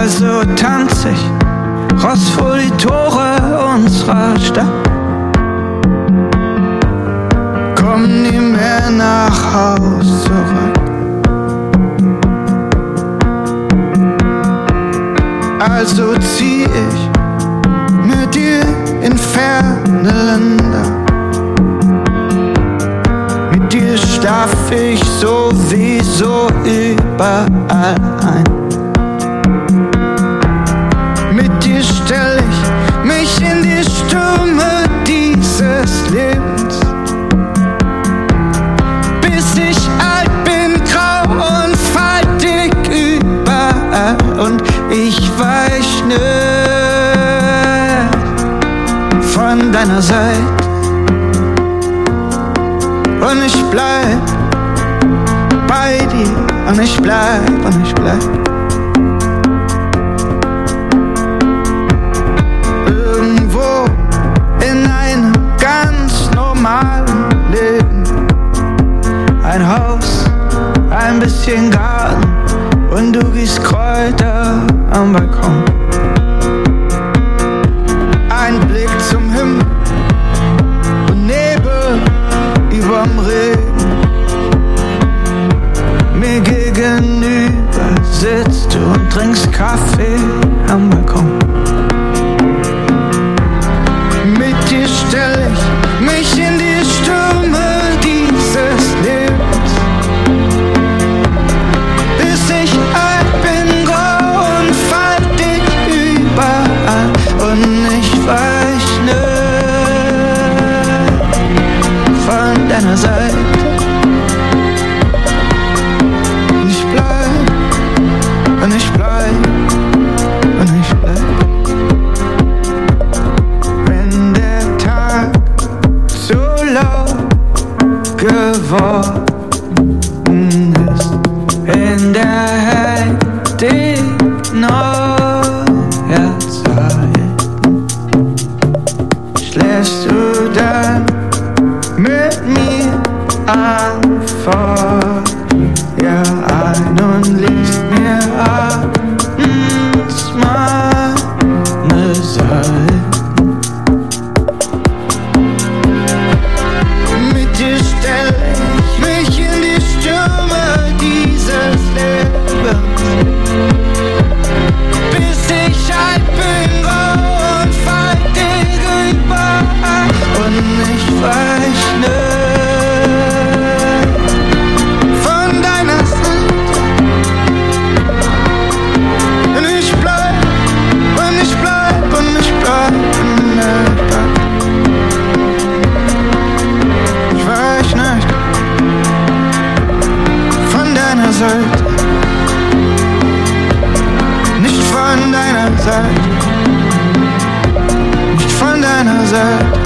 Also tanz ich raus vor die Tore unserer Stadt. Komm nie mehr nach Haus zurück. Also zieh ich mit dir in ferne Länder. Mit dir schlaf ich sowieso überall ein. Stell ich mich in die Stürme dieses Lebens. Bis ich alt bin, grau und faltig überall und ich weich nicht von deiner Seite. Und ich bleib bei dir und ich bleib und ich bleib. Leben. Ein Haus, ein bisschen Garten und du gießt Kräuter am Balkon. Ein Blick zum Himmel und Nebel überm Regen. Mir gegenüber sitzt du und trinkst Kaffee am Balkon. Von deiner Seite. Und ich bleib, und ich bleib, und ich bleib. Wenn der Tag so laut geworden ist, in der Hektik neuer einfach ja ein und liest mir abends Seite. Nicht von deiner Seite.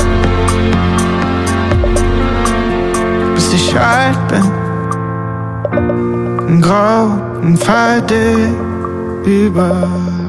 Bis ich alt bin. Grau und faltig überall.